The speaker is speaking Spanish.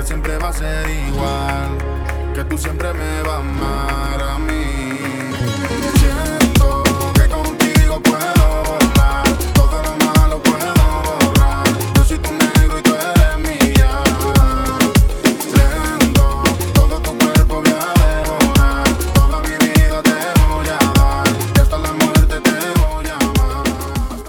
Que siempre va a ser igual. Que tú siempre me vas mal.